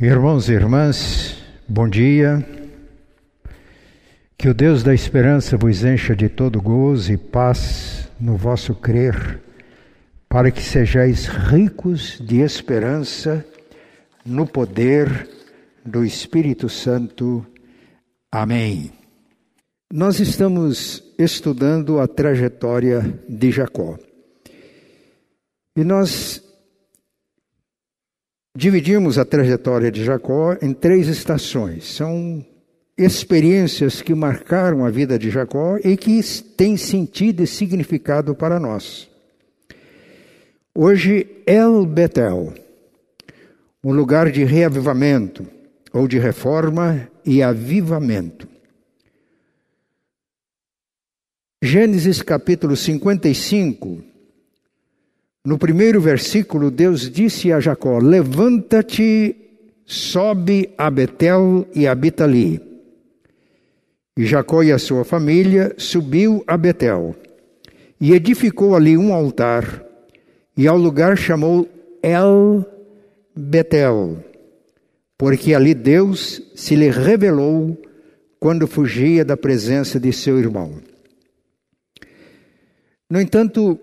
Irmãos e irmãs, bom dia. Que o Deus da esperança vos encha de todo gozo e paz no vosso crer, para que sejais ricos de esperança no poder do Espírito Santo. Amém. Nós estamos estudando a trajetória de Jacó. E nós dividimos a trajetória de Jacó em três estações. São experiências que marcaram a vida de Jacó e que têm sentido e significado para nós. Hoje, El Betel, um lugar de reavivamento ou de reforma e avivamento. Gênesis capítulo 55 no primeiro versículo, Deus disse a Jacó: Levanta-te, sobe a Betel e habita ali. E Jacó e a sua família subiu a Betel e edificou ali um altar, e ao lugar chamou El Betel, porque ali Deus se lhe revelou quando fugia da presença de seu irmão. No entanto,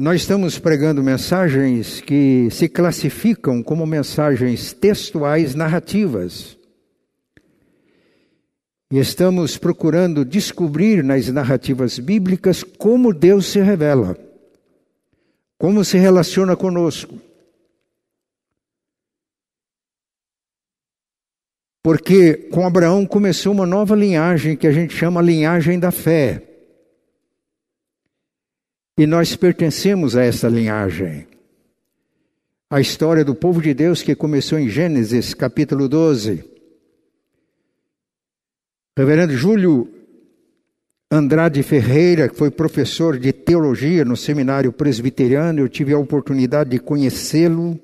nós estamos pregando mensagens que se classificam como mensagens textuais narrativas. E estamos procurando descobrir nas narrativas bíblicas como Deus se revela, como se relaciona conosco. Porque com Abraão começou uma nova linhagem que a gente chama linhagem da fé. E nós pertencemos a essa linhagem. A história do povo de Deus que começou em Gênesis capítulo 12. Reverendo Júlio Andrade Ferreira, que foi professor de teologia no seminário presbiteriano, eu tive a oportunidade de conhecê-lo.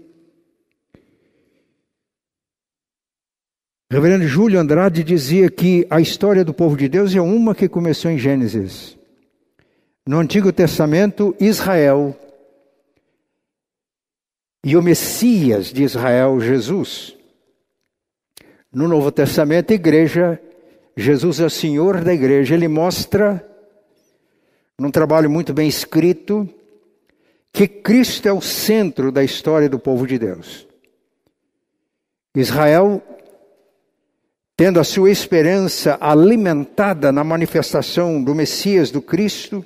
Reverendo Júlio Andrade dizia que a história do povo de Deus é uma que começou em Gênesis. No Antigo Testamento, Israel e o Messias de Israel, Jesus. No Novo Testamento, igreja, Jesus é o Senhor da igreja. Ele mostra, num trabalho muito bem escrito, que Cristo é o centro da história do povo de Deus. Israel, tendo a sua esperança alimentada na manifestação do Messias, do Cristo,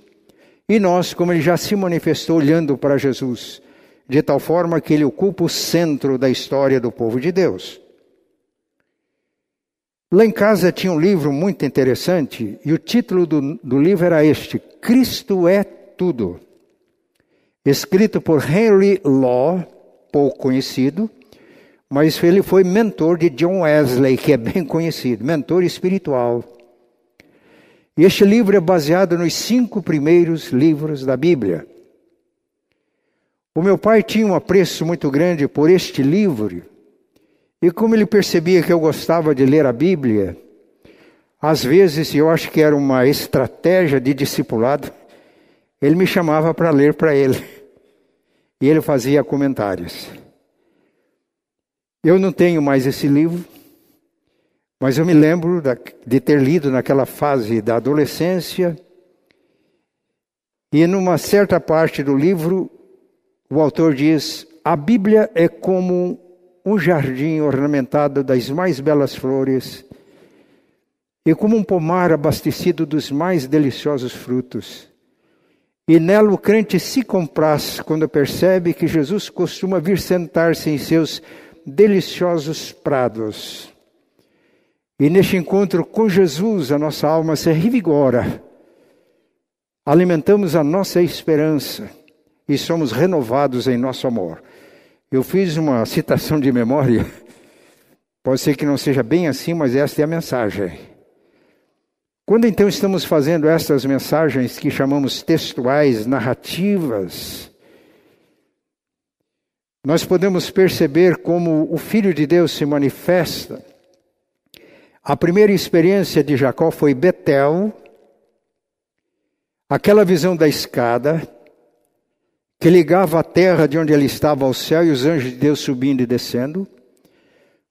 e nós, como ele já se manifestou olhando para Jesus, de tal forma que ele ocupa o centro da história do povo de Deus. Lá em casa tinha um livro muito interessante e o título do, do livro era este: Cristo é Tudo. Escrito por Henry Law, pouco conhecido, mas ele foi mentor de John Wesley, que é bem conhecido, mentor espiritual. E este livro é baseado nos cinco primeiros livros da Bíblia. O meu pai tinha um apreço muito grande por este livro, e como ele percebia que eu gostava de ler a Bíblia, às vezes, eu acho que era uma estratégia de discipulado, ele me chamava para ler para ele. E ele fazia comentários. Eu não tenho mais esse livro, mas eu me lembro de ter lido naquela fase da adolescência, e numa certa parte do livro, o autor diz: a Bíblia é como um jardim ornamentado das mais belas flores, e como um pomar abastecido dos mais deliciosos frutos. E nela o crente se compraz quando percebe que Jesus costuma vir sentar-se em seus deliciosos prados e neste encontro com Jesus, a nossa alma se revigora, alimentamos a nossa esperança e somos renovados em nosso amor. Eu fiz uma citação de memória, pode ser que não seja bem assim, mas esta é a mensagem. Quando então estamos fazendo estas mensagens que chamamos textuais, narrativas, nós podemos perceber como o Filho de Deus se manifesta a primeira experiência de Jacó foi Betel, aquela visão da escada que ligava a terra de onde ele estava ao céu e os anjos de Deus subindo e descendo.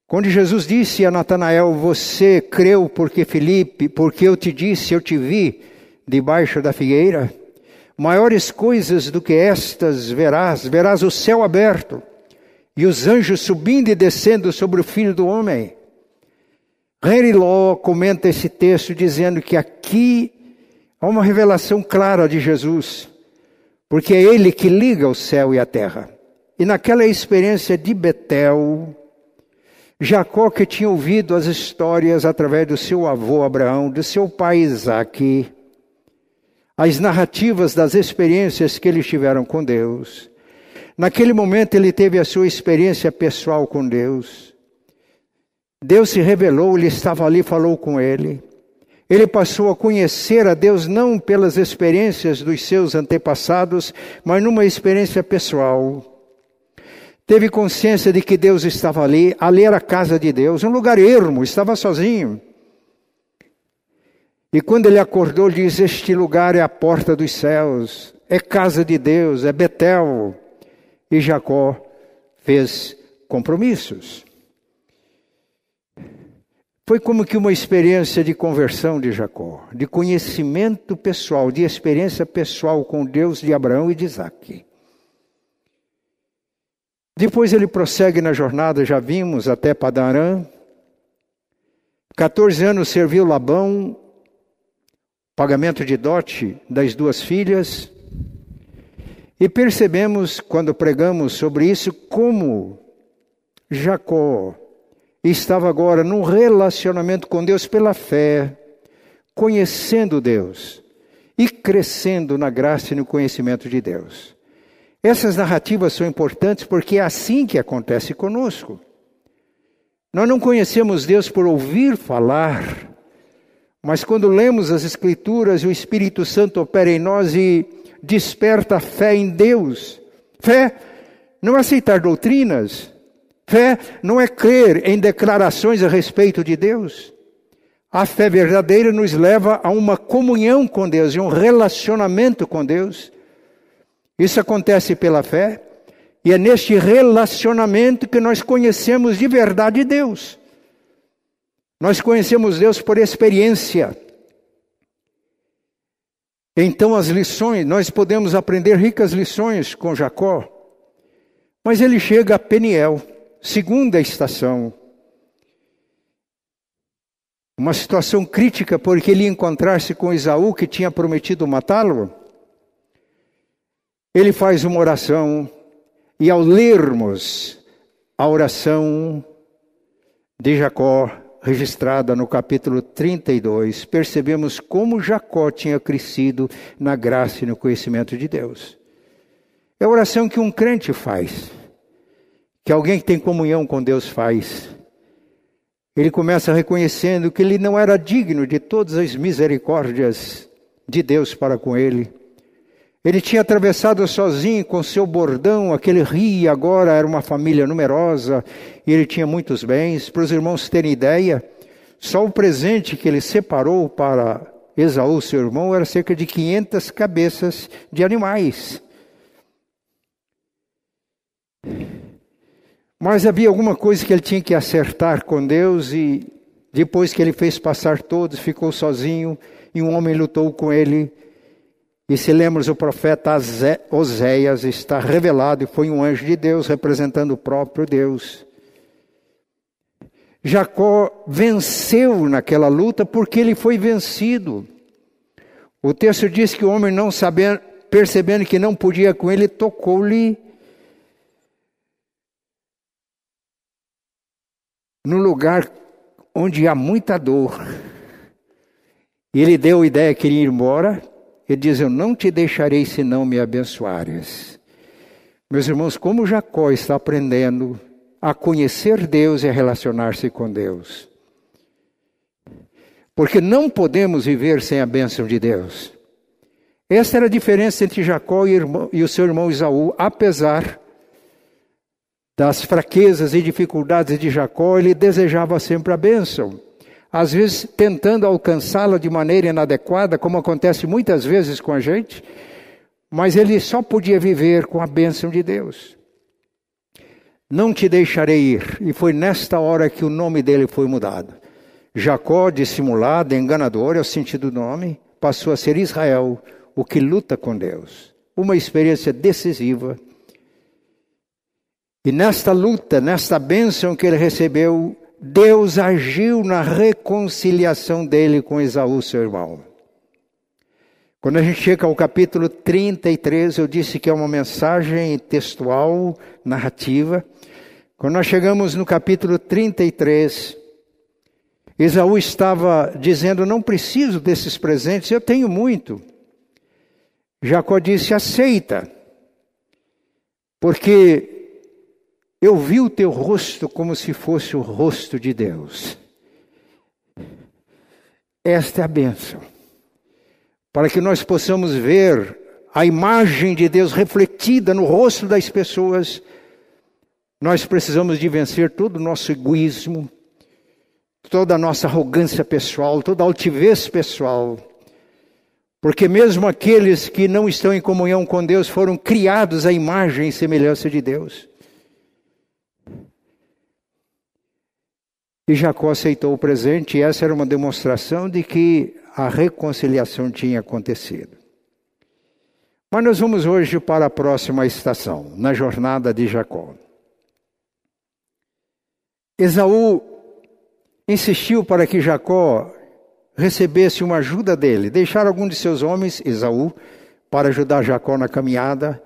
Quando Jesus disse a Natanael: Você creu porque Felipe, porque eu te disse, eu te vi debaixo da figueira? Maiores coisas do que estas verás, verás o céu aberto e os anjos subindo e descendo sobre o filho do homem. Henry Law comenta esse texto dizendo que aqui há uma revelação clara de Jesus, porque é ele que liga o céu e a terra. E naquela experiência de Betel, Jacó, que tinha ouvido as histórias através do seu avô Abraão, do seu pai Isaque, as narrativas das experiências que eles tiveram com Deus. Naquele momento ele teve a sua experiência pessoal com Deus. Deus se revelou, ele estava ali, falou com ele. Ele passou a conhecer a Deus não pelas experiências dos seus antepassados, mas numa experiência pessoal teve consciência de que Deus estava ali, ali era a casa de Deus, um lugar ermo, estava sozinho. E quando ele acordou, diz: Este lugar é a porta dos céus, é casa de Deus, é Betel. E Jacó fez compromissos. Foi como que uma experiência de conversão de Jacó, de conhecimento pessoal, de experiência pessoal com Deus de Abraão e de Isaac. Depois ele prossegue na jornada, já vimos, até Padarã. 14 anos serviu Labão, pagamento de dote das duas filhas. E percebemos, quando pregamos sobre isso, como Jacó estava agora num relacionamento com Deus pela fé, conhecendo Deus e crescendo na graça e no conhecimento de Deus. Essas narrativas são importantes porque é assim que acontece conosco. Nós não conhecemos Deus por ouvir falar, mas quando lemos as Escrituras, o Espírito Santo opera em nós e desperta a fé em Deus. Fé não é aceitar doutrinas, fé não é crer em declarações a respeito de Deus. A fé verdadeira nos leva a uma comunhão com Deus e um relacionamento com Deus. Isso acontece pela fé, e é neste relacionamento que nós conhecemos de verdade Deus. Nós conhecemos Deus por experiência. Então, as lições, nós podemos aprender ricas lições com Jacó, mas ele chega a Peniel, segunda estação. Uma situação crítica, porque ele encontrar-se com Isaú, que tinha prometido matá-lo ele faz uma oração, e ao lermos a oração de Jacó, registrada no capítulo 32, percebemos como Jacó tinha crescido na graça e no conhecimento de Deus. É a oração que um crente faz, que alguém que tem comunhão com Deus faz. Ele começa reconhecendo que ele não era digno de todas as misericórdias de Deus para com ele ele tinha atravessado sozinho com seu bordão aquele rio, agora era uma família numerosa, e ele tinha muitos bens. Para os irmãos terem ideia, só o presente que ele separou para Esaú, seu irmão, era cerca de 500 cabeças de animais. Mas havia alguma coisa que ele tinha que acertar com Deus, e depois que ele fez passar todos, ficou sozinho, e um homem lutou com ele e se lemos o profeta Oséias está revelado e foi um anjo de Deus representando o próprio Deus. Jacó venceu naquela luta porque ele foi vencido. O texto diz que o homem não sabendo, percebendo que não podia com ele, tocou-lhe no lugar onde há muita dor. Ele deu a ideia que iria ir embora, ele diz: Eu não te deixarei se não me abençoares. Meus irmãos, como Jacó está aprendendo a conhecer Deus e a relacionar-se com Deus. Porque não podemos viver sem a bênção de Deus. Essa era a diferença entre Jacó e o seu irmão Isaú, apesar das fraquezas e dificuldades de Jacó, ele desejava sempre a bênção às vezes tentando alcançá-la de maneira inadequada, como acontece muitas vezes com a gente, mas ele só podia viver com a bênção de Deus. não te deixarei ir. E foi nesta hora que o nome dele foi mudado. Jacó, dissimulado, enganador, é o sentido do nome, passou a ser Israel, o que luta com Deus. Uma experiência decisiva. E nesta luta, nesta bênção que ele recebeu, Deus agiu na reconciliação dele com Esaú, seu irmão. Quando a gente chega ao capítulo 33, eu disse que é uma mensagem textual, narrativa. Quando nós chegamos no capítulo 33, Esaú estava dizendo: Não preciso desses presentes, eu tenho muito. Jacó disse: Aceita, porque eu vi o teu rosto como se fosse o rosto de Deus. Esta é a bênção. Para que nós possamos ver a imagem de Deus refletida no rosto das pessoas, nós precisamos de vencer todo o nosso egoísmo, toda a nossa arrogância pessoal, toda a altivez pessoal. Porque mesmo aqueles que não estão em comunhão com Deus foram criados à imagem e semelhança de Deus. E Jacó aceitou o presente, e essa era uma demonstração de que a reconciliação tinha acontecido. Mas nós vamos hoje para a próxima estação, na jornada de Jacó. Esaú insistiu para que Jacó recebesse uma ajuda dele, deixar algum de seus homens, Esaú, para ajudar Jacó na caminhada.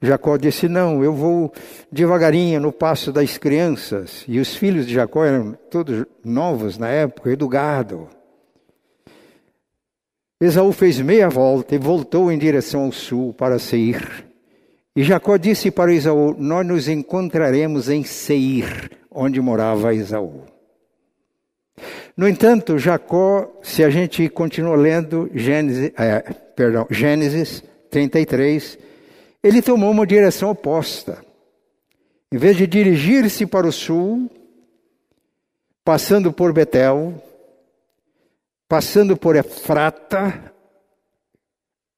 Jacó disse: Não, eu vou devagarinho no passo das crianças. E os filhos de Jacó eram todos novos na época, e do gado. Esaú fez meia volta e voltou em direção ao sul para Seir. E Jacó disse para Esaú: Nós nos encontraremos em Seir, onde morava Esaú. No entanto, Jacó, se a gente continua lendo Gênesis, é, perdão, Gênesis 33, ele tomou uma direção oposta. Em vez de dirigir-se para o sul, passando por Betel, passando por Efrata,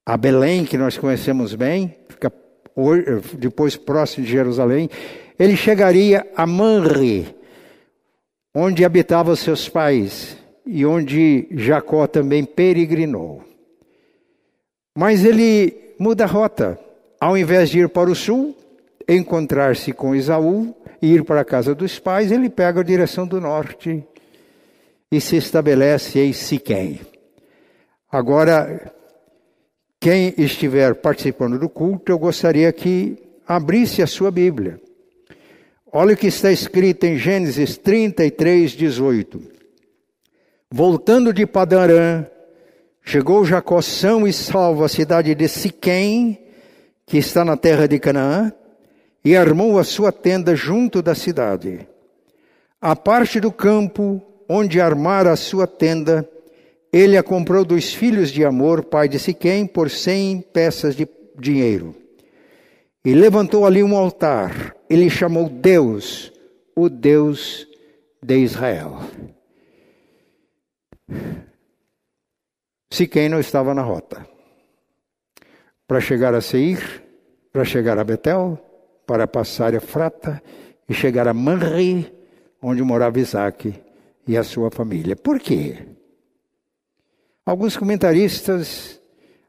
a Belém, que nós conhecemos bem, fica depois próximo de Jerusalém, ele chegaria a Manre, onde habitavam seus pais e onde Jacó também peregrinou. Mas ele muda a rota. Ao invés de ir para o sul, encontrar-se com Esaú e ir para a casa dos pais, ele pega a direção do norte e se estabelece em Siquém. Agora, quem estiver participando do culto, eu gostaria que abrisse a sua Bíblia. Olha o que está escrito em Gênesis 33, 18. Voltando de Padarã, chegou Jacó são e salvo à cidade de Siquém, que está na terra de Canaã, e armou a sua tenda junto da cidade. A parte do campo onde armara a sua tenda, ele a comprou dos filhos de Amor, pai de Siquém, por cem peças de dinheiro. E levantou ali um altar. Ele chamou Deus, o Deus de Israel. Siquém não estava na rota. Para chegar a Seir, para chegar a Betel, para passar a Frata e chegar a Manri, onde morava Isaac e a sua família. Por quê? Alguns comentaristas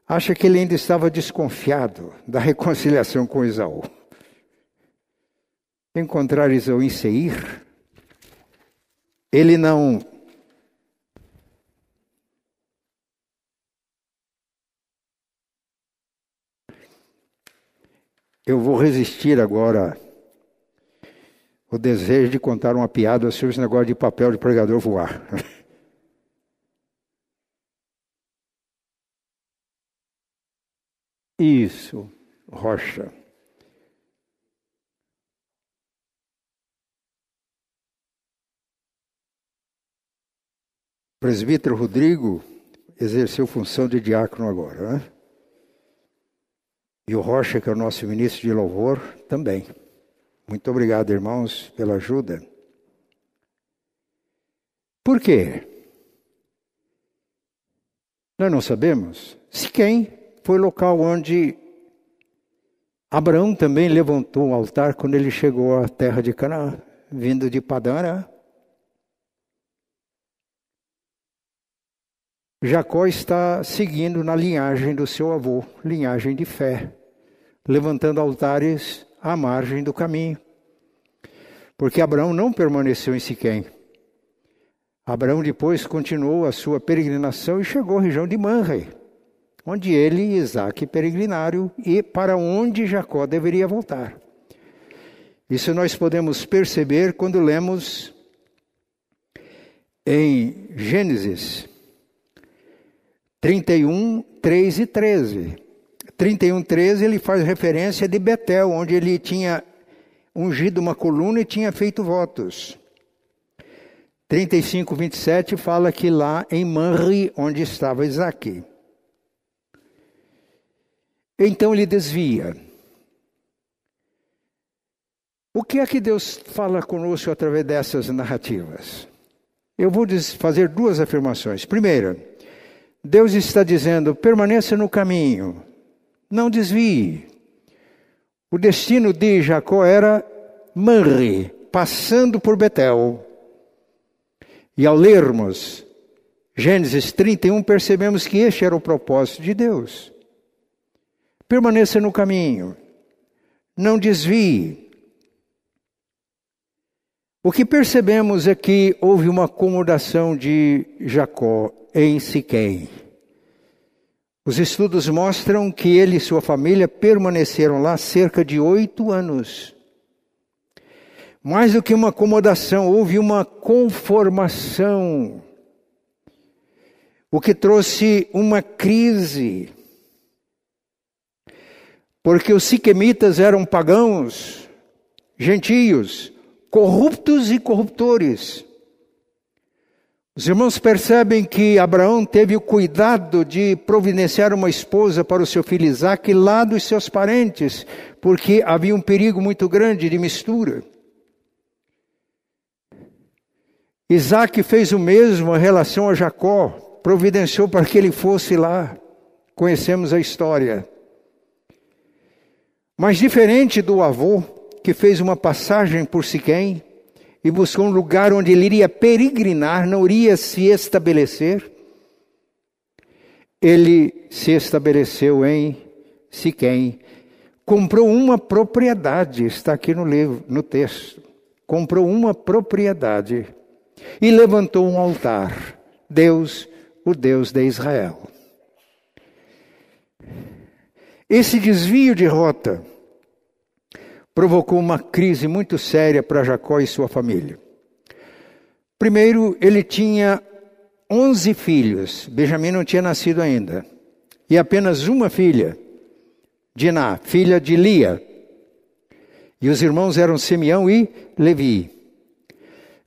acha que ele ainda estava desconfiado da reconciliação com Esaú. Encontrar Esaú em Seir, ele não Eu vou resistir agora o desejo de contar uma piada sobre esse negócio de papel de pregador voar. Isso, rocha. Presbítero Rodrigo exerceu função de diácono agora, né? E o Rocha, que é o nosso ministro de louvor, também. Muito obrigado, irmãos, pela ajuda. Por quê? Nós não sabemos. Se quem foi local onde Abraão também levantou um altar quando ele chegou à terra de Canaã, vindo de Padã Jacó está seguindo na linhagem do seu avô, linhagem de fé, levantando altares à margem do caminho. Porque Abraão não permaneceu em Siquém. Abraão depois continuou a sua peregrinação e chegou à região de Manre, onde ele e Isaac peregrinaram e para onde Jacó deveria voltar. Isso nós podemos perceber quando lemos em Gênesis 31, 3 e 13. 31, 13 ele faz referência de Betel, onde ele tinha ungido uma coluna e tinha feito votos. 35, 27 fala que lá em Manri, onde estava Isaac. Então ele desvia. O que é que Deus fala conosco através dessas narrativas? Eu vou fazer duas afirmações. Primeira, Deus está dizendo: permaneça no caminho, não desvie. O destino de Jacó era Manre, passando por Betel. E ao lermos Gênesis 31, percebemos que este era o propósito de Deus. Permaneça no caminho, não desvie. O que percebemos é que houve uma acomodação de Jacó em Siquém. Os estudos mostram que ele e sua família permaneceram lá cerca de oito anos. Mais do que uma acomodação, houve uma conformação, o que trouxe uma crise. Porque os siquemitas eram pagãos, gentios, corruptos e corruptores. Os irmãos percebem que Abraão teve o cuidado de providenciar uma esposa para o seu filho Isaac lá dos seus parentes, porque havia um perigo muito grande de mistura. Isaac fez o mesmo em relação a Jacó, providenciou para que ele fosse lá. Conhecemos a história. Mas diferente do avô, que fez uma passagem por Siquém, e buscou um lugar onde ele iria peregrinar, não iria se estabelecer. Ele se estabeleceu em Siquém, comprou uma propriedade, está aqui no livro, no texto. Comprou uma propriedade e levantou um altar. Deus, o Deus de Israel. Esse desvio de rota provocou uma crise muito séria para Jacó e sua família. Primeiro, ele tinha 11 filhos, Benjamim não tinha nascido ainda, e apenas uma filha, Diná, filha de Lia. E os irmãos eram Simeão e Levi.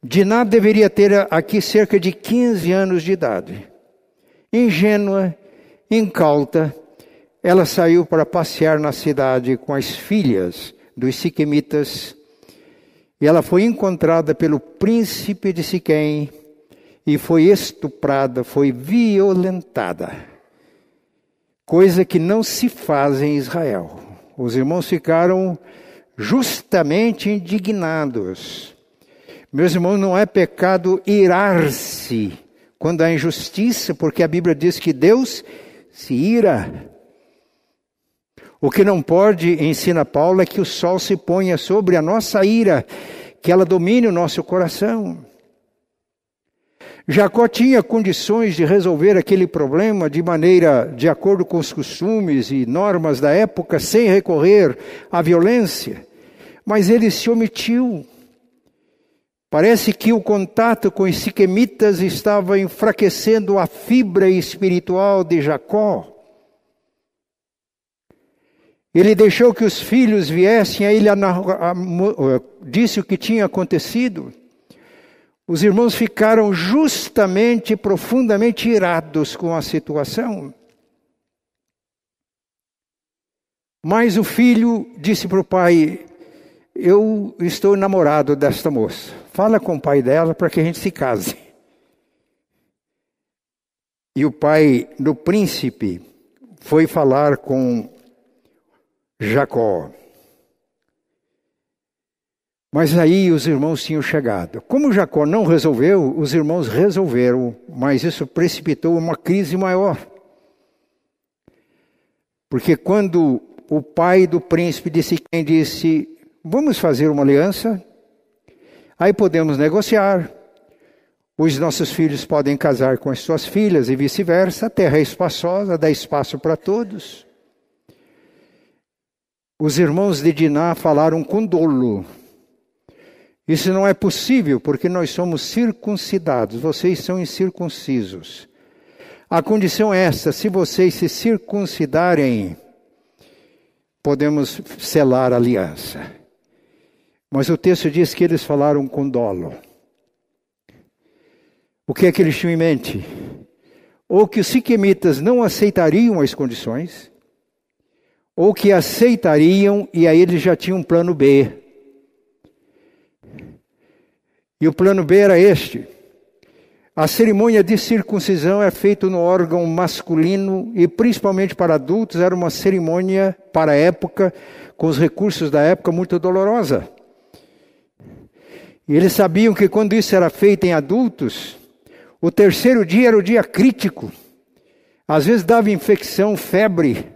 Diná deveria ter aqui cerca de 15 anos de idade. Ingênua, incauta, ela saiu para passear na cidade com as filhas dos Siquemitas, e ela foi encontrada pelo príncipe de Siquém e foi estuprada, foi violentada. Coisa que não se faz em Israel. Os irmãos ficaram justamente indignados. Meus irmãos, não é pecado irar-se quando há injustiça, porque a Bíblia diz que Deus se ira. O que não pode, ensina Paulo, é que o sol se ponha sobre a nossa ira, que ela domine o nosso coração. Jacó tinha condições de resolver aquele problema de maneira de acordo com os costumes e normas da época, sem recorrer à violência, mas ele se omitiu. Parece que o contato com os siquemitas estava enfraquecendo a fibra espiritual de Jacó. Ele deixou que os filhos viessem, aí ele disse o que tinha acontecido. Os irmãos ficaram justamente, profundamente irados com a situação. Mas o filho disse para o pai: Eu estou namorado desta moça. Fala com o pai dela para que a gente se case. E o pai do príncipe foi falar com Jacó. Mas aí os irmãos tinham chegado. Como Jacó não resolveu, os irmãos resolveram, mas isso precipitou uma crise maior. Porque quando o pai do príncipe disse quem disse: Vamos fazer uma aliança, aí podemos negociar. Os nossos filhos podem casar com as suas filhas e vice-versa. A terra é espaçosa, dá espaço para todos. Os irmãos de Diná falaram com dolo. Isso não é possível porque nós somos circuncidados, vocês são incircuncisos. A condição é essa: se vocês se circuncidarem, podemos selar a aliança. Mas o texto diz que eles falaram com dolo. O que é que eles tinham em mente? Ou que os siquemitas não aceitariam as condições, ou que aceitariam e aí eles já tinham um plano B. E o plano B era este: a cerimônia de circuncisão é feita no órgão masculino e principalmente para adultos era uma cerimônia para a época, com os recursos da época, muito dolorosa. E eles sabiam que quando isso era feito em adultos, o terceiro dia era o dia crítico. Às vezes dava infecção, febre.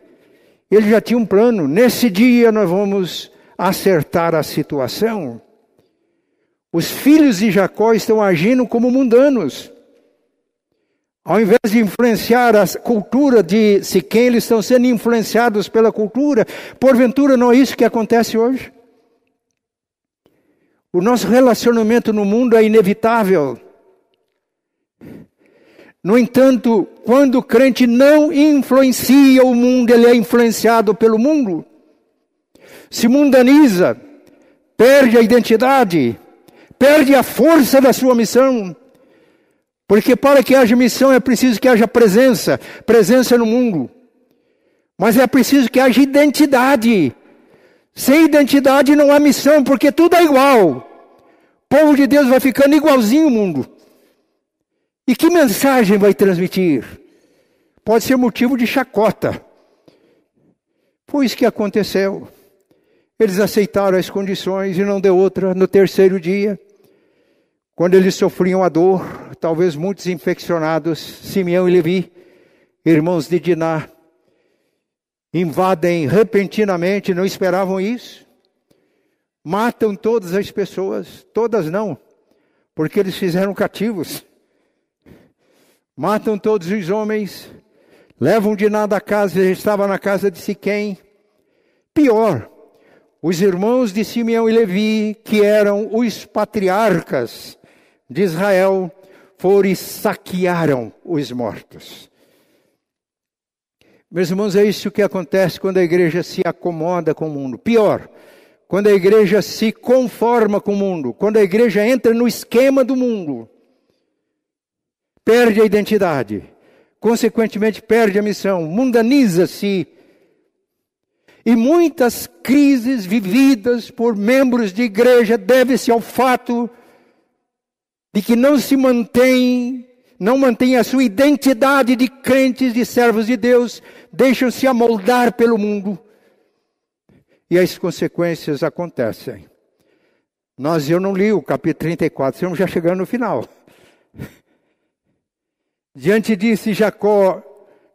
Ele já tinha um plano. Nesse dia nós vamos acertar a situação. Os filhos de Jacó estão agindo como mundanos. Ao invés de influenciar a cultura de Siquém, eles estão sendo influenciados pela cultura. Porventura não é isso que acontece hoje? O nosso relacionamento no mundo é inevitável. No entanto, quando o crente não influencia o mundo, ele é influenciado pelo mundo. Se mundaniza, perde a identidade, perde a força da sua missão. Porque para que haja missão é preciso que haja presença, presença no mundo. Mas é preciso que haja identidade. Sem identidade não há missão, porque tudo é igual. O povo de Deus vai ficando igualzinho o mundo. E que mensagem vai transmitir? Pode ser motivo de chacota. Foi isso que aconteceu. Eles aceitaram as condições e não deu outra no terceiro dia. Quando eles sofriam a dor, talvez muitos infeccionados, Simeão e Levi, irmãos de Diná, invadem repentinamente, não esperavam isso. Matam todas as pessoas, todas não, porque eles fizeram cativos. Matam todos os homens, levam Diná da casa, ele estava na casa de Siquém. Pior, os irmãos de Simeão e Levi, que eram os patriarcas, de Israel foram e saquearam os mortos. Meus irmãos, é isso que acontece quando a igreja se acomoda com o mundo. Pior, quando a igreja se conforma com o mundo, quando a igreja entra no esquema do mundo, perde a identidade, consequentemente perde a missão, mundaniza-se. E muitas crises vividas por membros de igreja devem-se ao fato de que não se mantém, não mantém a sua identidade de crentes, de servos de Deus, deixam-se amoldar pelo mundo. E as consequências acontecem. Nós, eu não li o capítulo 34, estamos já chegando no final. Diante disso, Jacó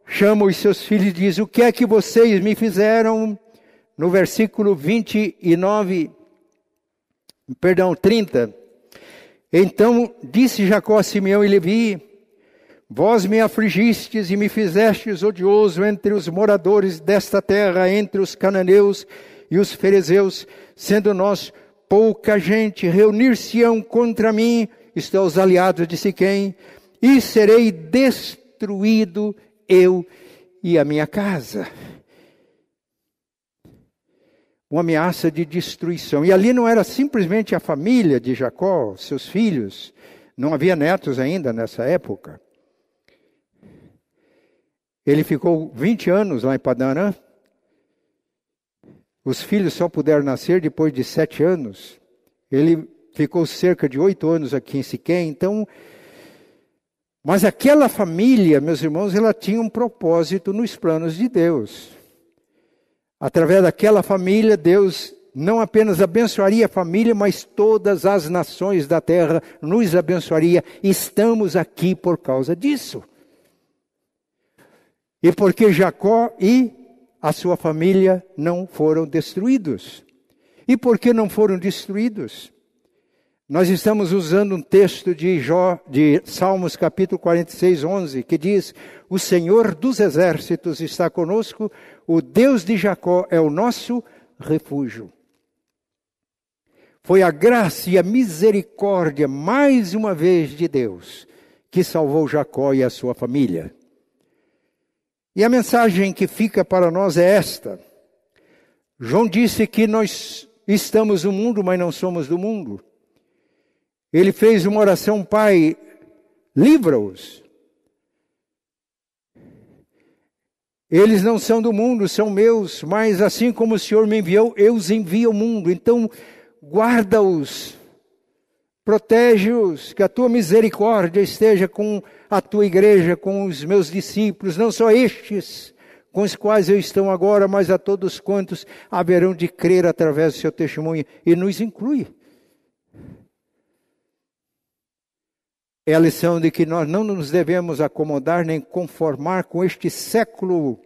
chama os seus filhos e diz: O que é que vocês me fizeram? No versículo 29, perdão, 30. Então disse Jacó a Simeão e Levi: Vós me afligistes e me fizestes odioso entre os moradores desta terra, entre os cananeus e os ferezeus, sendo nós pouca gente, reunir-se-ão contra mim, isto é, os aliados de Siquém, e serei destruído eu e a minha casa uma ameaça de destruição. E ali não era simplesmente a família de Jacó, seus filhos, não havia netos ainda nessa época. Ele ficou 20 anos lá em Padanã. Os filhos só puderam nascer depois de sete anos. Ele ficou cerca de oito anos aqui em Siquém. Então, mas aquela família, meus irmãos, ela tinha um propósito nos planos de Deus. Através daquela família, Deus não apenas abençoaria a família, mas todas as nações da terra nos abençoaria. Estamos aqui por causa disso. E porque Jacó e a sua família não foram destruídos. E por que não foram destruídos? Nós estamos usando um texto de, Jó, de Salmos capítulo 46, 11, que diz: O Senhor dos exércitos está conosco, o Deus de Jacó é o nosso refúgio. Foi a graça e a misericórdia, mais uma vez, de Deus, que salvou Jacó e a sua família. E a mensagem que fica para nós é esta. João disse que nós estamos no mundo, mas não somos do mundo. Ele fez uma oração, Pai, livra-os. Eles não são do mundo, são meus, mas assim como o Senhor me enviou, eu os envio ao mundo. Então, guarda-os, protege-os, que a tua misericórdia esteja com a tua igreja, com os meus discípulos, não só estes com os quais eu estou agora, mas a todos quantos haverão de crer através do seu testemunho, e nos inclui. É a lição de que nós não nos devemos acomodar nem conformar com este século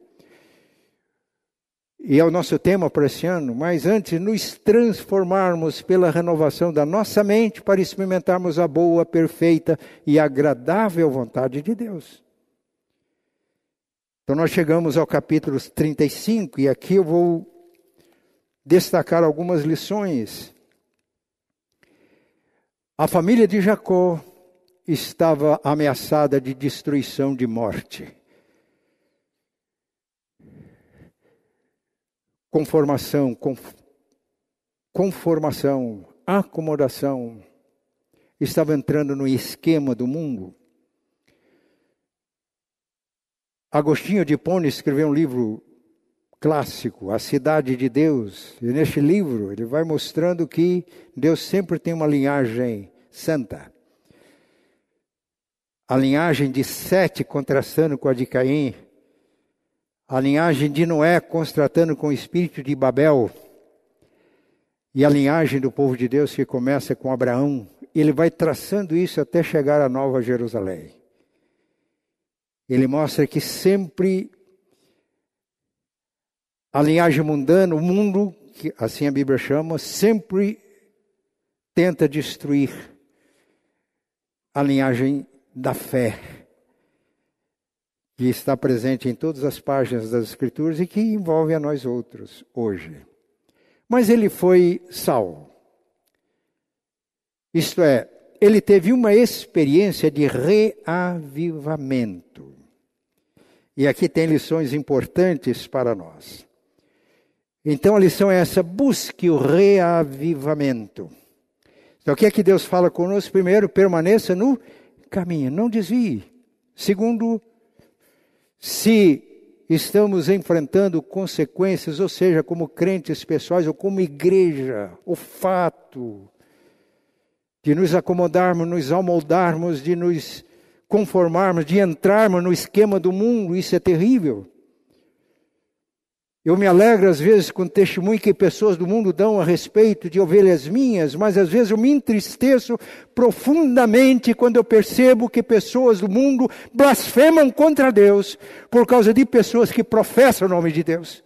e é o nosso tema para esse ano, mas antes nos transformarmos pela renovação da nossa mente para experimentarmos a boa, perfeita e agradável vontade de Deus. Então nós chegamos ao capítulo 35 e aqui eu vou destacar algumas lições. A família de Jacó estava ameaçada de destruição de morte. conformação, conformação, acomodação, estava entrando no esquema do mundo. Agostinho de Pona escreveu um livro clássico, A Cidade de Deus. E neste livro ele vai mostrando que Deus sempre tem uma linhagem santa. A linhagem de Sete contrastando com a de Caim, a linhagem de Noé constatando com o espírito de Babel, e a linhagem do povo de Deus que começa com Abraão, ele vai traçando isso até chegar à Nova Jerusalém. Ele mostra que sempre a linhagem mundana, o mundo, que assim a Bíblia chama, sempre tenta destruir a linhagem da fé que está presente em todas as páginas das Escrituras e que envolve a nós outros hoje. Mas ele foi salvo. Isto é, ele teve uma experiência de reavivamento. E aqui tem lições importantes para nós. Então a lição é essa: busque o reavivamento. Então o que é que Deus fala conosco? Primeiro, permaneça no caminho, não desvie. Segundo, se estamos enfrentando consequências, ou seja, como crentes pessoais ou como igreja, o fato de nos acomodarmos, nos amoldarmos, de nos conformarmos, de entrarmos no esquema do mundo, isso é terrível. Eu me alegro às vezes com o testemunho que pessoas do mundo dão a respeito de ovelhas minhas, mas às vezes eu me entristeço profundamente quando eu percebo que pessoas do mundo blasfemam contra Deus por causa de pessoas que professam o nome de Deus.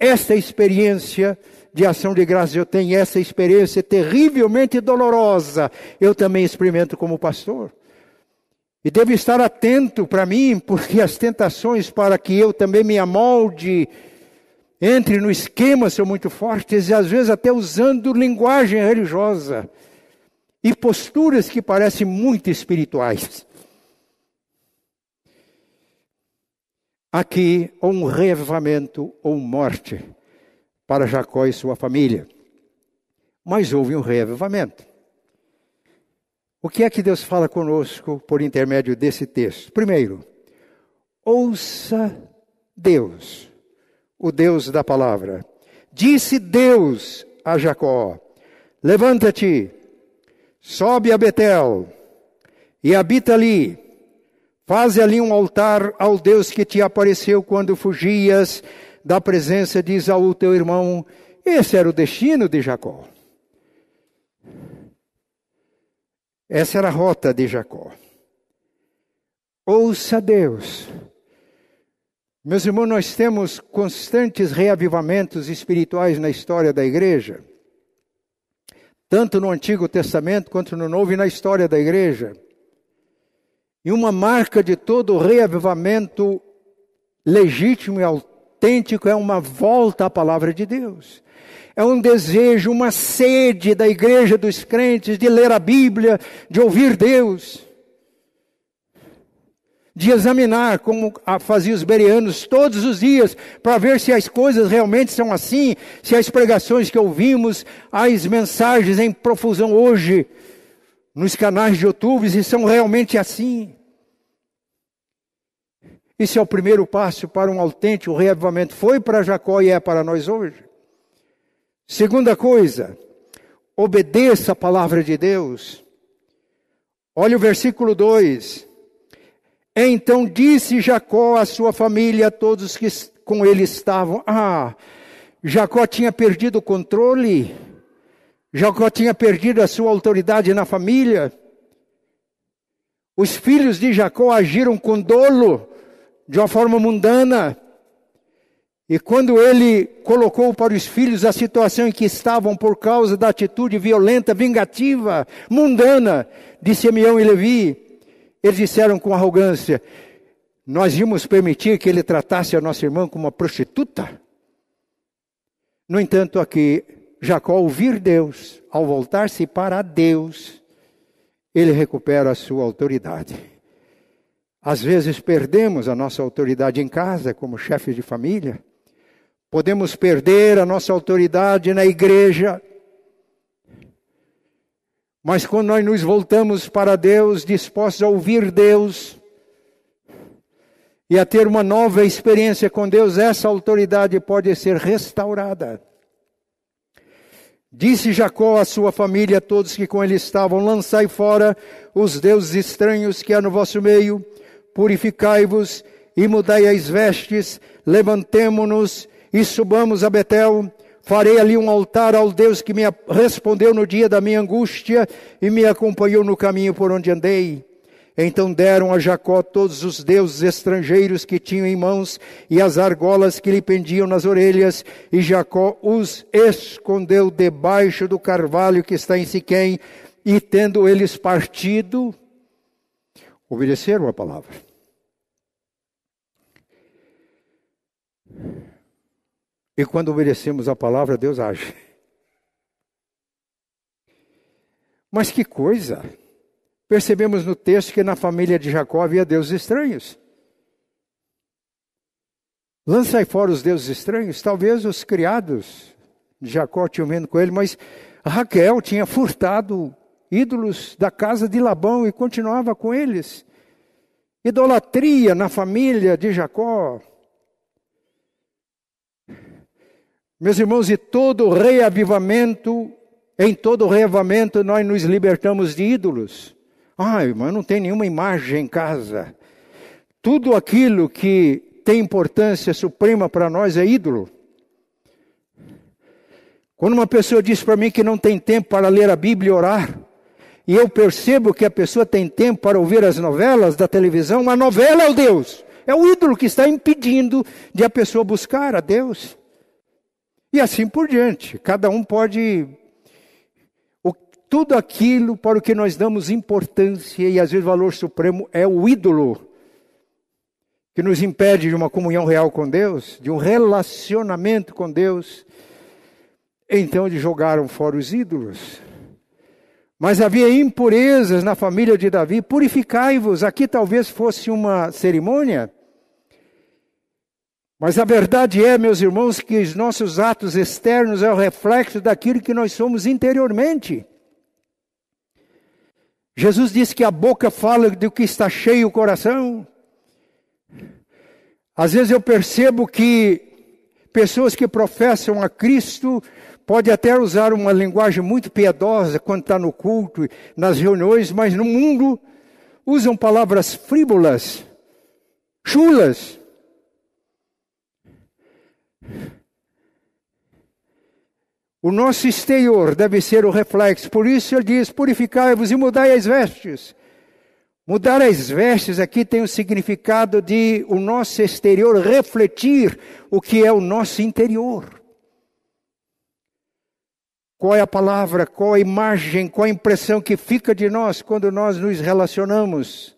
Esta experiência de ação de graças eu tenho, essa experiência terrivelmente dolorosa, eu também experimento como pastor. E devo estar atento para mim, porque as tentações para que eu também me amolde, entre no esquema são muito fortes, e às vezes até usando linguagem religiosa e posturas que parecem muito espirituais. Aqui, um reavivamento ou morte para Jacó e sua família. Mas houve um reavivamento. O que é que Deus fala conosco por intermédio desse texto? Primeiro, ouça Deus, o Deus da palavra. Disse Deus a Jacó: Levanta-te, sobe a Betel e habita ali. Faze ali um altar ao Deus que te apareceu quando fugias da presença de Isaú, teu irmão. Esse era o destino de Jacó. Essa era a rota de Jacó. Ouça Deus. Meus irmãos, nós temos constantes reavivamentos espirituais na história da igreja, tanto no Antigo Testamento quanto no Novo e na história da igreja. E uma marca de todo reavivamento legítimo e autêntico é uma volta à palavra de Deus. É um desejo, uma sede da igreja dos crentes de ler a Bíblia, de ouvir Deus de examinar, como faziam os berianos todos os dias, para ver se as coisas realmente são assim, se as pregações que ouvimos, as mensagens em profusão hoje, nos canais de YouTube, se são realmente assim. Isso é o primeiro passo para um autêntico reavivamento. Foi para Jacó e é para nós hoje. Segunda coisa, obedeça a palavra de Deus. Olha o versículo 2. Então disse Jacó à sua família, a todos que com ele estavam: Ah, Jacó tinha perdido o controle, Jacó tinha perdido a sua autoridade na família. Os filhos de Jacó agiram com dolo, de uma forma mundana. E quando ele colocou para os filhos a situação em que estavam por causa da atitude violenta, vingativa, mundana de Simeão e Levi, eles disseram com arrogância: Nós íamos permitir que ele tratasse a nossa irmã como uma prostituta? No entanto, aqui, Jacó ouvir Deus, ao voltar-se para Deus, ele recupera a sua autoridade. Às vezes perdemos a nossa autoridade em casa, como chefe de família. Podemos perder a nossa autoridade na igreja, mas quando nós nos voltamos para Deus, dispostos a ouvir Deus e a ter uma nova experiência com Deus, essa autoridade pode ser restaurada. Disse Jacó à sua família, a todos que com ele estavam: Lançai fora os deuses estranhos que há no vosso meio, purificai-vos e mudai as vestes, levantemo-nos e subamos a Betel Farei ali um altar ao Deus que me respondeu no dia da minha angústia e me acompanhou no caminho por onde andei. Então deram a Jacó todos os deuses estrangeiros que tinham em mãos e as argolas que lhe pendiam nas orelhas, e Jacó os escondeu debaixo do carvalho que está em Siquém, e tendo eles partido, obedeceram a palavra. E quando obedecemos a palavra, Deus age. Mas que coisa! Percebemos no texto que na família de Jacó havia deuses estranhos. Lançai fora os deuses estranhos. Talvez os criados de Jacó tinham medo com ele, mas Raquel tinha furtado ídolos da casa de Labão e continuava com eles. Idolatria na família de Jacó. Meus irmãos, e todo reavivamento, em todo reavivamento nós nos libertamos de ídolos. Ah, irmão, não tem nenhuma imagem em casa. Tudo aquilo que tem importância suprema para nós é ídolo. Quando uma pessoa diz para mim que não tem tempo para ler a Bíblia e orar, e eu percebo que a pessoa tem tempo para ouvir as novelas da televisão, a novela é o Deus. É o ídolo que está impedindo de a pessoa buscar a Deus. E assim por diante. Cada um pode. O, tudo aquilo para o que nós damos importância e às vezes valor supremo é o ídolo que nos impede de uma comunhão real com Deus, de um relacionamento com Deus. Então eles jogaram fora os ídolos. Mas havia impurezas na família de Davi, purificai-vos. Aqui talvez fosse uma cerimônia mas a verdade é, meus irmãos, que os nossos atos externos é o reflexo daquilo que nós somos interiormente. Jesus disse que a boca fala do que está cheio o coração. Às vezes eu percebo que pessoas que professam a Cristo podem até usar uma linguagem muito piedosa quando está no culto, nas reuniões, mas no mundo usam palavras frívolas, chulas O nosso exterior deve ser o reflexo. Por isso ele diz: purificai-vos e mudai as vestes. Mudar as vestes aqui tem o significado de o nosso exterior refletir o que é o nosso interior. Qual é a palavra, qual a imagem, qual a impressão que fica de nós quando nós nos relacionamos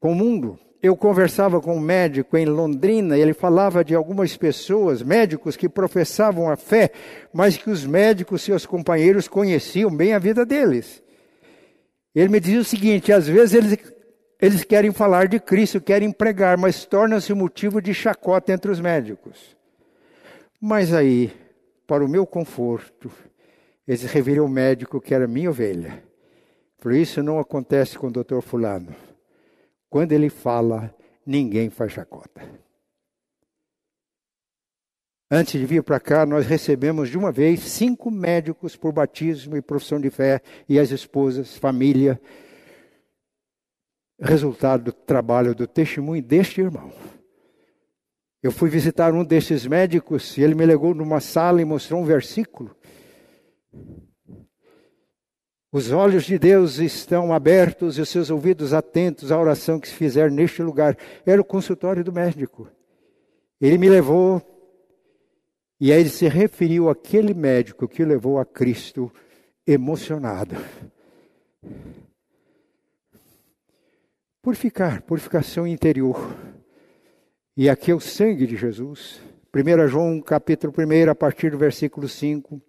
com o mundo? Eu conversava com um médico em Londrina e ele falava de algumas pessoas, médicos que professavam a fé, mas que os médicos, seus companheiros, conheciam bem a vida deles. Ele me dizia o seguinte: às vezes eles, eles querem falar de Cristo, querem pregar, mas torna-se motivo de chacota entre os médicos. Mas aí, para o meu conforto, eles reviraram o médico que era minha ovelha. Por isso não acontece com o doutor Fulano. Quando ele fala, ninguém faz chacota. Antes de vir para cá, nós recebemos de uma vez cinco médicos por batismo e profissão de fé, e as esposas, família. Resultado do trabalho, do testemunho deste irmão. Eu fui visitar um desses médicos e ele me levou numa sala e mostrou um versículo. Os olhos de Deus estão abertos e os seus ouvidos atentos à oração que se fizer neste lugar. Era o consultório do médico. Ele me levou e aí ele se referiu àquele médico que levou a Cristo emocionado. Purificar, purificação interior. E aqui é o sangue de Jesus. 1 João capítulo 1, a partir do versículo 5.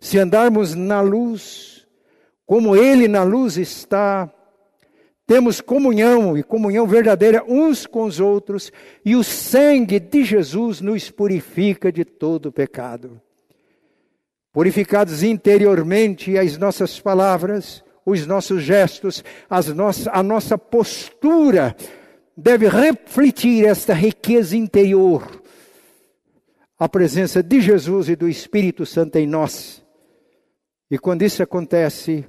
Se andarmos na luz, como Ele na luz está, temos comunhão e comunhão verdadeira uns com os outros, e o sangue de Jesus nos purifica de todo pecado. Purificados interiormente, as nossas palavras, os nossos gestos, as nossas, a nossa postura, deve refletir esta riqueza interior, a presença de Jesus e do Espírito Santo em nós. E quando isso acontece,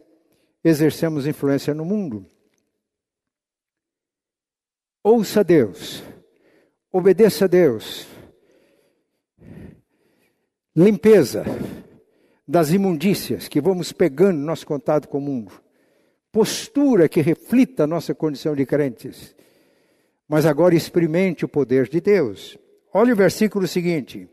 exercemos influência no mundo. Ouça Deus, obedeça a Deus. Limpeza das imundícias que vamos pegando no nosso contato com o mundo. Postura que reflita a nossa condição de crentes mas agora experimente o poder de Deus. Olha o versículo seguinte.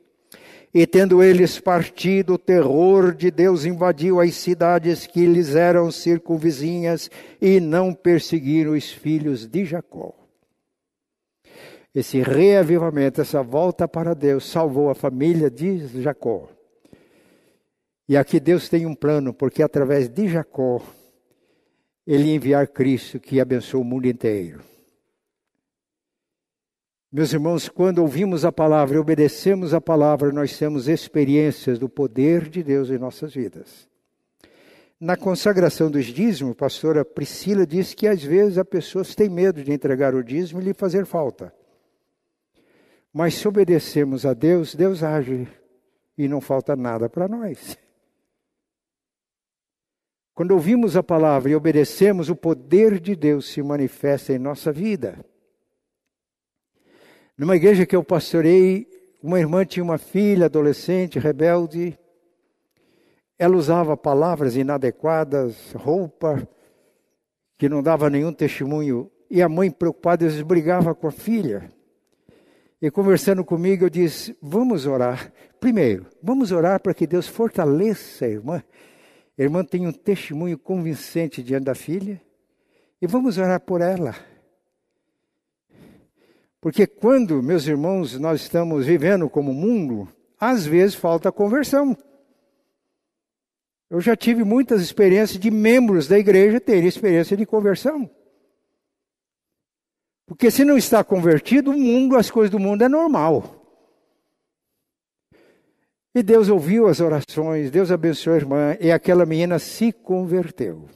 E tendo eles partido, o terror de Deus invadiu as cidades que lhes eram circunvizinhas e não perseguiram os filhos de Jacó. Esse reavivamento, essa volta para Deus, salvou a família de Jacó. E aqui Deus tem um plano, porque através de Jacó, ele enviar Cristo que abençoa o mundo inteiro. Meus irmãos, quando ouvimos a palavra e obedecemos a palavra, nós temos experiências do poder de Deus em nossas vidas. Na consagração dos dízimos, a pastora Priscila disse que às vezes as pessoas têm medo de entregar o dízimo e lhe fazer falta. Mas se obedecemos a Deus, Deus age e não falta nada para nós. Quando ouvimos a palavra e obedecemos, o poder de Deus se manifesta em nossa vida. Numa igreja que eu pastorei, uma irmã tinha uma filha adolescente, rebelde. Ela usava palavras inadequadas, roupa que não dava nenhum testemunho. E a mãe, preocupada, às vezes brigava com a filha. E conversando comigo, eu disse: vamos orar. Primeiro, vamos orar para que Deus fortaleça a irmã. A irmã tem um testemunho convincente diante da filha. E vamos orar por ela. Porque quando, meus irmãos, nós estamos vivendo como mundo, às vezes falta conversão. Eu já tive muitas experiências de membros da igreja terem experiência de conversão. Porque se não está convertido, o mundo, as coisas do mundo é normal. E Deus ouviu as orações, Deus abençoou a irmã, e aquela menina se converteu.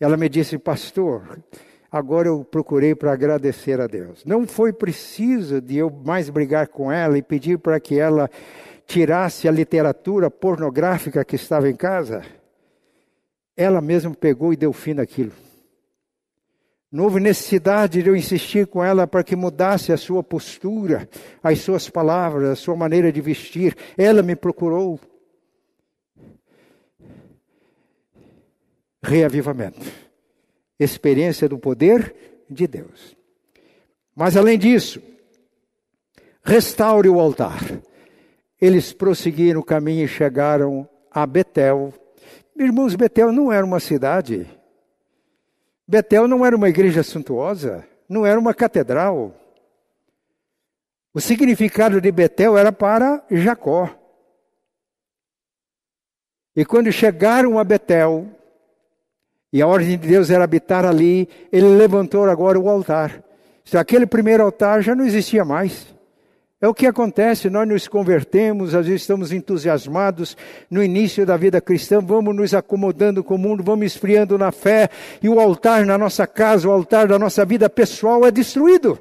Ela me disse, pastor, agora eu procurei para agradecer a Deus. Não foi preciso de eu mais brigar com ela e pedir para que ela tirasse a literatura pornográfica que estava em casa. Ela mesma pegou e deu fim naquilo. Não houve necessidade de eu insistir com ela para que mudasse a sua postura, as suas palavras, a sua maneira de vestir. Ela me procurou. Reavivamento. Experiência do poder de Deus. Mas além disso, restaure o altar. Eles prosseguiram o caminho e chegaram a Betel. Irmãos, Betel não era uma cidade. Betel não era uma igreja suntuosa, não era uma catedral. O significado de Betel era para Jacó. E quando chegaram a Betel, e a ordem de Deus era habitar ali, ele levantou agora o altar. Se aquele primeiro altar já não existia mais. É o que acontece, nós nos convertemos, às vezes estamos entusiasmados no início da vida cristã, vamos nos acomodando com o mundo, vamos esfriando na fé, e o altar na nossa casa, o altar da nossa vida pessoal é destruído.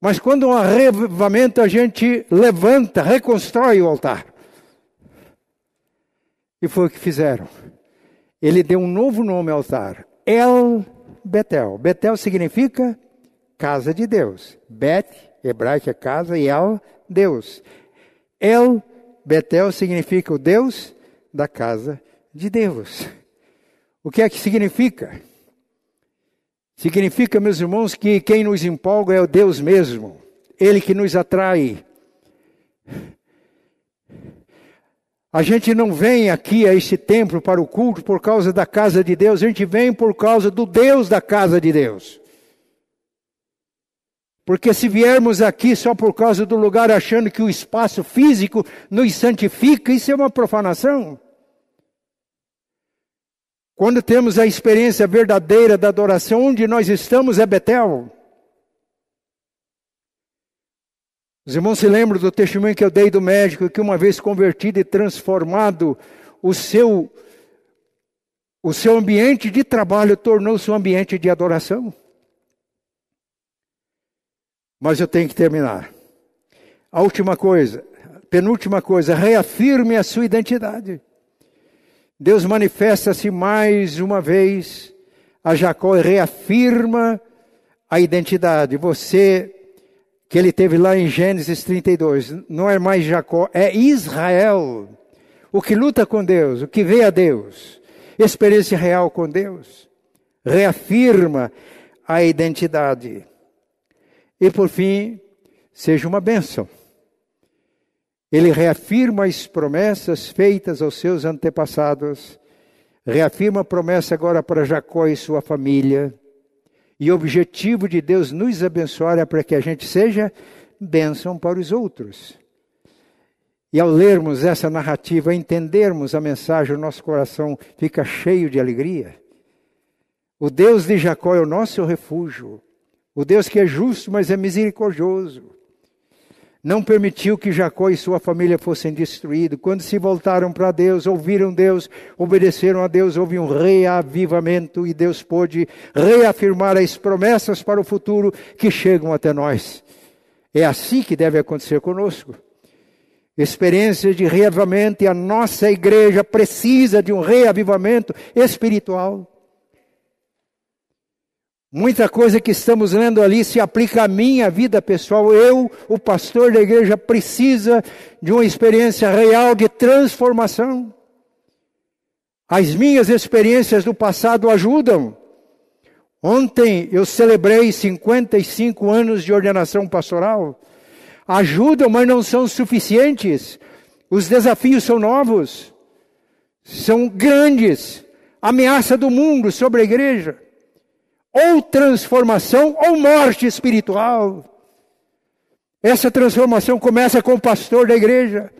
Mas quando há um arrevamento, a gente levanta, reconstrói o altar. E foi o que fizeram. Ele deu um novo nome ao altar: El Betel. Betel significa casa de Deus. Bet hebraica é casa, e El, Deus. El Betel significa o Deus da casa de Deus. O que é que significa? Significa, meus irmãos, que quem nos empolga é o Deus mesmo, Ele que nos atrai. A gente não vem aqui a este templo para o culto por causa da casa de Deus, a gente vem por causa do Deus da casa de Deus. Porque se viermos aqui só por causa do lugar achando que o espaço físico nos santifica, isso é uma profanação. Quando temos a experiência verdadeira da adoração, onde nós estamos é Betel. Os irmãos se lembram do testemunho que eu dei do médico que uma vez convertido e transformado, o seu o seu ambiente de trabalho tornou-se um ambiente de adoração. Mas eu tenho que terminar. A última coisa, penúltima coisa, reafirme a sua identidade. Deus manifesta-se mais uma vez a Jacó e reafirma a identidade. Você, que ele teve lá em Gênesis 32, não é mais Jacó, é Israel. O que luta com Deus, o que vê a Deus, experiência real com Deus. Reafirma a identidade. E por fim, seja uma bênção. Ele reafirma as promessas feitas aos seus antepassados, reafirma a promessa agora para Jacó e sua família. E o objetivo de Deus nos abençoar é para que a gente seja bênção para os outros. E ao lermos essa narrativa, entendermos a mensagem, o nosso coração fica cheio de alegria. O Deus de Jacó é o nosso refúgio. O Deus que é justo, mas é misericordioso. Não permitiu que Jacó e sua família fossem destruídos. Quando se voltaram para Deus, ouviram Deus, obedeceram a Deus, houve um reavivamento e Deus pôde reafirmar as promessas para o futuro que chegam até nós. É assim que deve acontecer conosco. Experiência de reavivamento e a nossa igreja precisa de um reavivamento espiritual. Muita coisa que estamos lendo ali se aplica à minha vida pessoal. Eu, o pastor da igreja, precisa de uma experiência real de transformação. As minhas experiências do passado ajudam. Ontem eu celebrei 55 anos de ordenação pastoral. Ajudam, mas não são suficientes. Os desafios são novos, são grandes. Ameaça do mundo sobre a igreja ou transformação ou morte espiritual. Essa transformação começa com o pastor da igreja,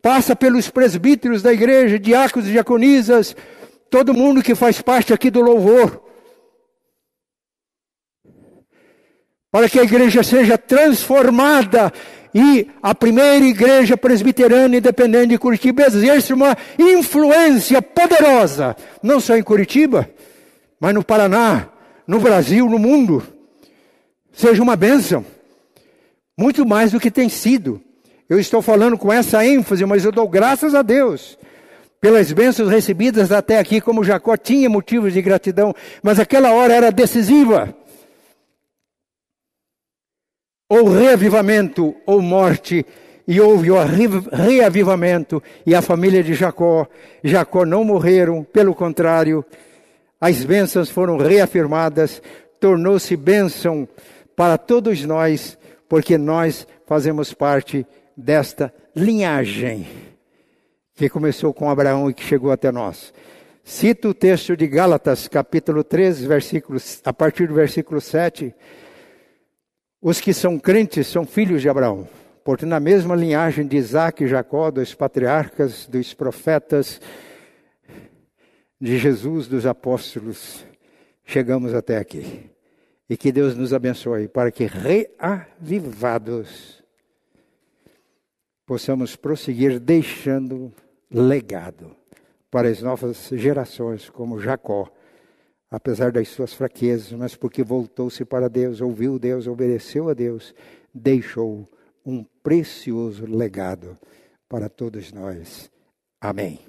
passa pelos presbíteros da igreja, diáconos e diaconisas, todo mundo que faz parte aqui do louvor. Para que a igreja seja transformada e a primeira igreja presbiteriana independente de Curitiba exerce uma influência poderosa, não só em Curitiba, mas no Paraná, no Brasil, no mundo, seja uma bênção. Muito mais do que tem sido. Eu estou falando com essa ênfase, mas eu dou graças a Deus pelas bênçãos recebidas até aqui, como Jacó tinha motivos de gratidão, mas aquela hora era decisiva. Ou reavivamento ou morte, e houve o reavivamento, e a família de Jacó, Jacó não morreram, pelo contrário, as bênçãos foram reafirmadas, tornou-se bênção para todos nós, porque nós fazemos parte desta linhagem que começou com Abraão e que chegou até nós. Cito o texto de Gálatas, capítulo 13, versículos, a partir do versículo 7. Os que são crentes são filhos de Abraão, porque na mesma linhagem de Isaac e Jacó, dos patriarcas, dos profetas, de Jesus, dos apóstolos, chegamos até aqui. E que Deus nos abençoe para que reavivados possamos prosseguir deixando legado para as novas gerações, como Jacó, apesar das suas fraquezas, mas porque voltou-se para Deus, ouviu Deus, obedeceu a Deus, deixou um precioso legado para todos nós. Amém.